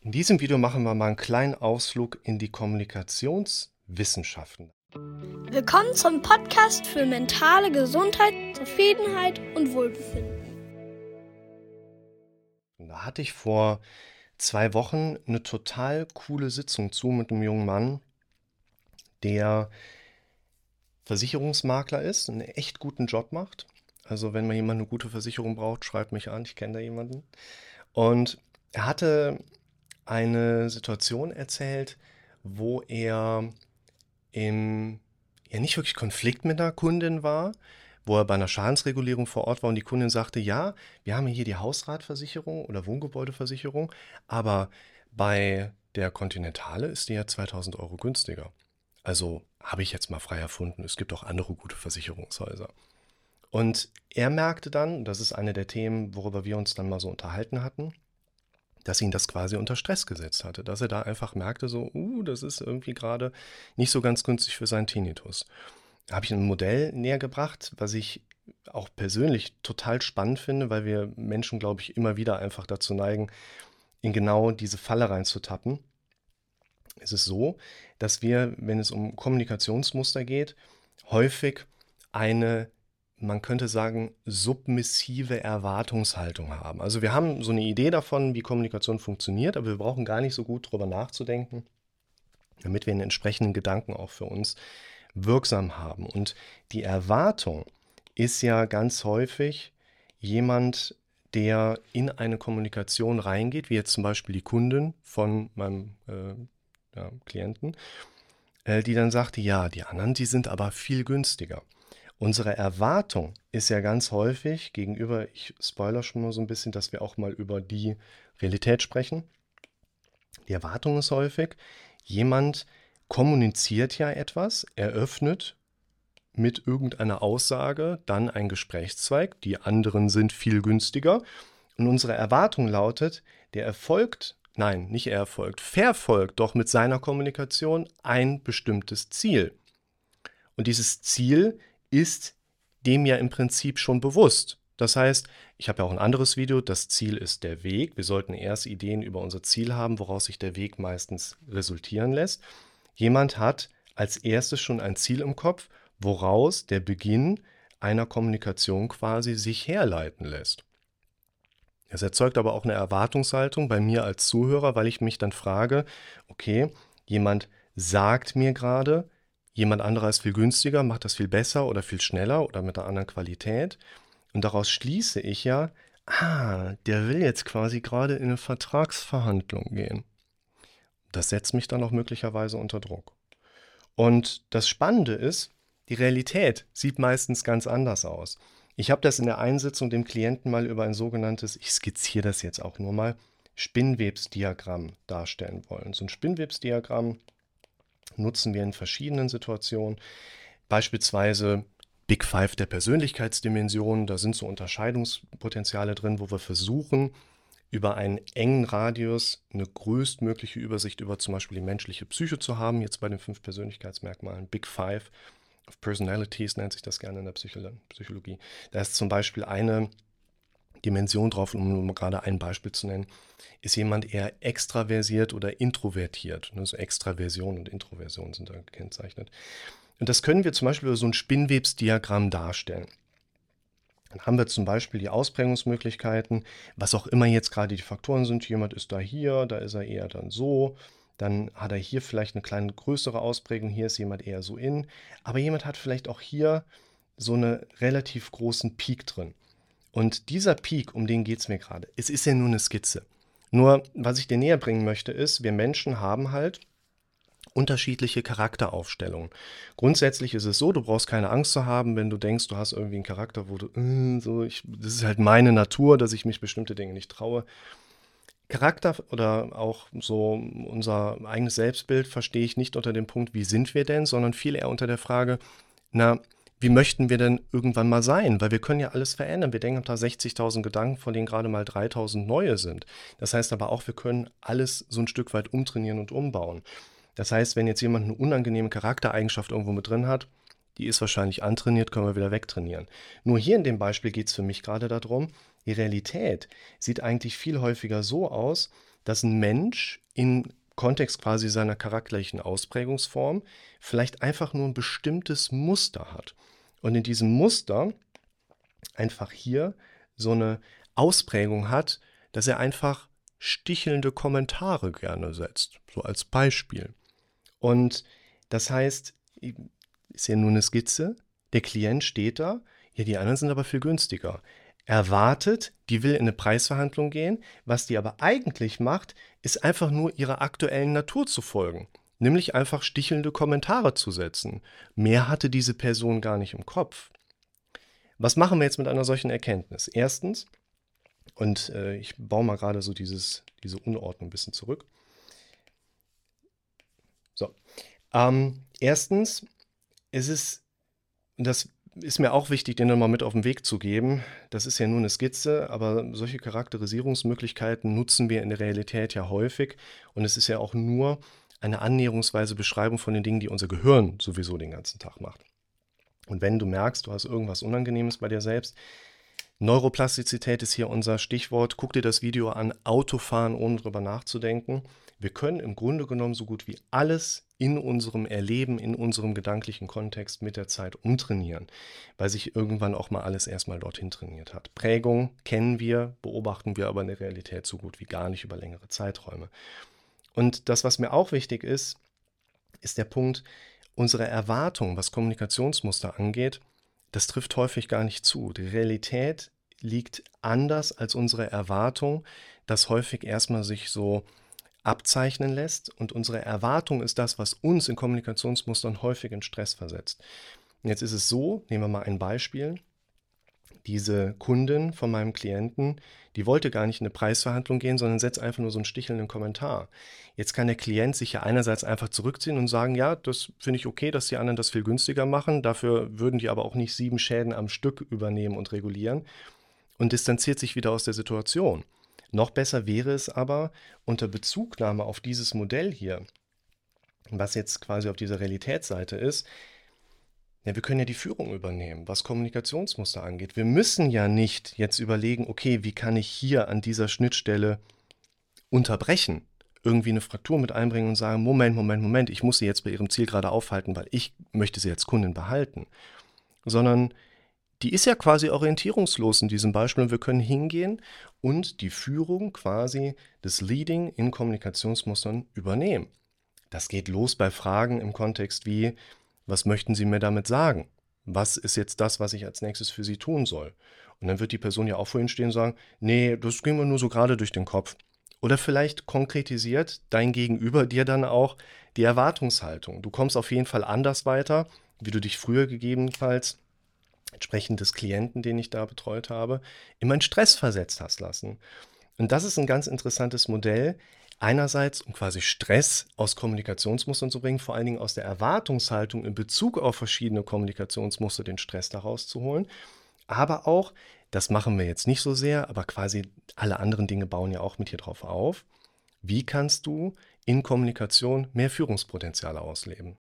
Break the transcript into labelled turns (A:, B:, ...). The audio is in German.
A: In diesem Video machen wir mal einen kleinen Ausflug in die Kommunikationswissenschaften.
B: Willkommen zum Podcast für mentale Gesundheit, Zufriedenheit und Wohlbefinden.
A: Da hatte ich vor zwei Wochen eine total coole Sitzung zu mit einem jungen Mann, der Versicherungsmakler ist, einen echt guten Job macht. Also wenn man jemand eine gute Versicherung braucht, schreibt mich an, ich kenne da jemanden. Und er hatte eine Situation erzählt, wo er im, ja nicht wirklich Konflikt mit einer Kundin war, wo er bei einer Schadensregulierung vor Ort war und die Kundin sagte, ja, wir haben hier die Hausratversicherung oder Wohngebäudeversicherung, aber bei der Continentale ist die ja 2000 Euro günstiger. Also habe ich jetzt mal frei erfunden, es gibt auch andere gute Versicherungshäuser. Und er merkte dann, das ist eine der Themen, worüber wir uns dann mal so unterhalten hatten, dass ihn das quasi unter Stress gesetzt hatte, dass er da einfach merkte, so, uh, das ist irgendwie gerade nicht so ganz günstig für seinen Tinnitus. Da habe ich ein Modell näher gebracht, was ich auch persönlich total spannend finde, weil wir Menschen, glaube ich, immer wieder einfach dazu neigen, in genau diese Falle reinzutappen. Es ist so, dass wir, wenn es um Kommunikationsmuster geht, häufig eine man könnte sagen, submissive Erwartungshaltung haben. Also wir haben so eine Idee davon, wie Kommunikation funktioniert, aber wir brauchen gar nicht so gut darüber nachzudenken, damit wir einen entsprechenden Gedanken auch für uns wirksam haben. Und die Erwartung ist ja ganz häufig jemand, der in eine Kommunikation reingeht, wie jetzt zum Beispiel die Kundin von meinem äh, ja, Klienten, äh, die dann sagt, ja, die anderen, die sind aber viel günstiger. Unsere Erwartung ist ja ganz häufig gegenüber, ich spoiler schon mal so ein bisschen, dass wir auch mal über die Realität sprechen. Die Erwartung ist häufig, jemand kommuniziert ja etwas, eröffnet mit irgendeiner Aussage dann ein Gesprächszweig, die anderen sind viel günstiger. Und unsere Erwartung lautet, der erfolgt, nein, nicht er erfolgt, verfolgt doch mit seiner Kommunikation ein bestimmtes Ziel. Und dieses Ziel ist dem ja im Prinzip schon bewusst. Das heißt, ich habe ja auch ein anderes Video, das Ziel ist der Weg. Wir sollten erst Ideen über unser Ziel haben, woraus sich der Weg meistens resultieren lässt. Jemand hat als erstes schon ein Ziel im Kopf, woraus der Beginn einer Kommunikation quasi sich herleiten lässt. Es erzeugt aber auch eine Erwartungshaltung bei mir als Zuhörer, weil ich mich dann frage, okay, jemand sagt mir gerade, Jemand anderer ist viel günstiger, macht das viel besser oder viel schneller oder mit einer anderen Qualität. Und daraus schließe ich ja, ah, der will jetzt quasi gerade in eine Vertragsverhandlung gehen. Das setzt mich dann auch möglicherweise unter Druck. Und das Spannende ist, die Realität sieht meistens ganz anders aus. Ich habe das in der Einsitzung dem Klienten mal über ein sogenanntes, ich skizziere das jetzt auch nur mal, Spinnwebsdiagramm darstellen wollen. So ein Spinnwebsdiagramm nutzen wir in verschiedenen Situationen. Beispielsweise Big Five der Persönlichkeitsdimensionen. Da sind so Unterscheidungspotenziale drin, wo wir versuchen, über einen engen Radius eine größtmögliche Übersicht über zum Beispiel die menschliche Psyche zu haben. Jetzt bei den fünf Persönlichkeitsmerkmalen. Big Five of Personalities nennt sich das gerne in der Psychologie. Da ist zum Beispiel eine Dimension drauf, um gerade ein Beispiel zu nennen, ist jemand eher extraversiert oder introvertiert. Also Extraversion und Introversion sind da gekennzeichnet. Und das können wir zum Beispiel über so ein Spinnwebsdiagramm darstellen. Dann haben wir zum Beispiel die Ausprägungsmöglichkeiten, was auch immer jetzt gerade die Faktoren sind. Jemand ist da hier, da ist er eher dann so. Dann hat er hier vielleicht eine kleine größere Ausprägung, hier ist jemand eher so in. Aber jemand hat vielleicht auch hier so einen relativ großen Peak drin. Und dieser Peak, um den geht es mir gerade. Es ist ja nur eine Skizze. Nur, was ich dir näher bringen möchte, ist, wir Menschen haben halt unterschiedliche Charakteraufstellungen. Grundsätzlich ist es so, du brauchst keine Angst zu haben, wenn du denkst, du hast irgendwie einen Charakter, wo du, äh, so, ich, das ist halt meine Natur, dass ich mich bestimmte Dinge nicht traue. Charakter oder auch so unser eigenes Selbstbild verstehe ich nicht unter dem Punkt, wie sind wir denn, sondern viel eher unter der Frage, na, wie möchten wir denn irgendwann mal sein? Weil wir können ja alles verändern. Wir denken da 60.000 Gedanken, von denen gerade mal 3.000 neue sind. Das heißt aber auch, wir können alles so ein Stück weit umtrainieren und umbauen. Das heißt, wenn jetzt jemand eine unangenehme Charaktereigenschaft irgendwo mit drin hat, die ist wahrscheinlich antrainiert, können wir wieder wegtrainieren. Nur hier in dem Beispiel geht es für mich gerade darum, Die Realität sieht eigentlich viel häufiger so aus, dass ein Mensch im Kontext quasi seiner charakterlichen Ausprägungsform vielleicht einfach nur ein bestimmtes Muster hat. Und in diesem Muster einfach hier so eine Ausprägung hat, dass er einfach stichelnde Kommentare gerne setzt, so als Beispiel. Und das heißt, ist ja nur eine Skizze, der Klient steht da, ja, die anderen sind aber viel günstiger. Er wartet, die will in eine Preisverhandlung gehen, was die aber eigentlich macht, ist einfach nur ihrer aktuellen Natur zu folgen, nämlich einfach stichelnde Kommentare zu setzen. Mehr hatte diese Person gar nicht im Kopf. Was machen wir jetzt mit einer solchen Erkenntnis? Erstens, und äh, ich baue mal gerade so dieses, diese Unordnung ein bisschen zurück. So. Ähm, erstens, ist es, das ist mir auch wichtig, den nochmal mit auf den Weg zu geben. Das ist ja nur eine Skizze, aber solche Charakterisierungsmöglichkeiten nutzen wir in der Realität ja häufig. Und es ist ja auch nur eine annäherungsweise Beschreibung von den Dingen, die unser Gehirn sowieso den ganzen Tag macht. Und wenn du merkst, du hast irgendwas Unangenehmes bei dir selbst, Neuroplastizität ist hier unser Stichwort. Guck dir das Video an, Autofahren, ohne drüber nachzudenken. Wir können im Grunde genommen so gut wie alles in unserem Erleben, in unserem gedanklichen Kontext mit der Zeit umtrainieren, weil sich irgendwann auch mal alles erstmal dorthin trainiert hat. Prägung kennen wir, beobachten wir aber in der Realität so gut wie gar nicht über längere Zeiträume. Und das, was mir auch wichtig ist, ist der Punkt, unsere Erwartung, was Kommunikationsmuster angeht, das trifft häufig gar nicht zu. Die Realität liegt anders als unsere Erwartung, das häufig erstmal sich so abzeichnen lässt. Und unsere Erwartung ist das, was uns in Kommunikationsmustern häufig in Stress versetzt. Und jetzt ist es so, nehmen wir mal ein Beispiel. Diese Kundin von meinem Klienten, die wollte gar nicht in eine Preisverhandlung gehen, sondern setzt einfach nur so einen stichelnden Kommentar. Jetzt kann der Klient sich ja einerseits einfach zurückziehen und sagen, ja, das finde ich okay, dass die anderen das viel günstiger machen. Dafür würden die aber auch nicht sieben Schäden am Stück übernehmen und regulieren und distanziert sich wieder aus der Situation. Noch besser wäre es aber, unter Bezugnahme auf dieses Modell hier, was jetzt quasi auf dieser Realitätsseite ist, ja, wir können ja die Führung übernehmen, was Kommunikationsmuster angeht. Wir müssen ja nicht jetzt überlegen, okay, wie kann ich hier an dieser Schnittstelle unterbrechen, irgendwie eine Fraktur mit einbringen und sagen, Moment, Moment, Moment, ich muss sie jetzt bei ihrem Ziel gerade aufhalten, weil ich möchte sie als Kundin behalten. Sondern die ist ja quasi orientierungslos in diesem Beispiel und wir können hingehen und die Führung quasi des Leading in Kommunikationsmustern übernehmen. Das geht los bei Fragen im Kontext wie, was möchten Sie mir damit sagen? Was ist jetzt das, was ich als nächstes für Sie tun soll? Und dann wird die Person ja auch vor Ihnen stehen und sagen, nee, das ging mir nur so gerade durch den Kopf. Oder vielleicht konkretisiert dein Gegenüber dir dann auch die Erwartungshaltung. Du kommst auf jeden Fall anders weiter, wie du dich früher gegebenenfalls entsprechend des Klienten, den ich da betreut habe, immer in Stress versetzt hast lassen. Und das ist ein ganz interessantes Modell. Einerseits, um quasi Stress aus Kommunikationsmustern zu bringen, vor allen Dingen aus der Erwartungshaltung in Bezug auf verschiedene Kommunikationsmuster den Stress daraus zu holen. Aber auch, das machen wir jetzt nicht so sehr, aber quasi alle anderen Dinge bauen ja auch mit hier drauf auf. Wie kannst du in Kommunikation mehr Führungspotenziale ausleben?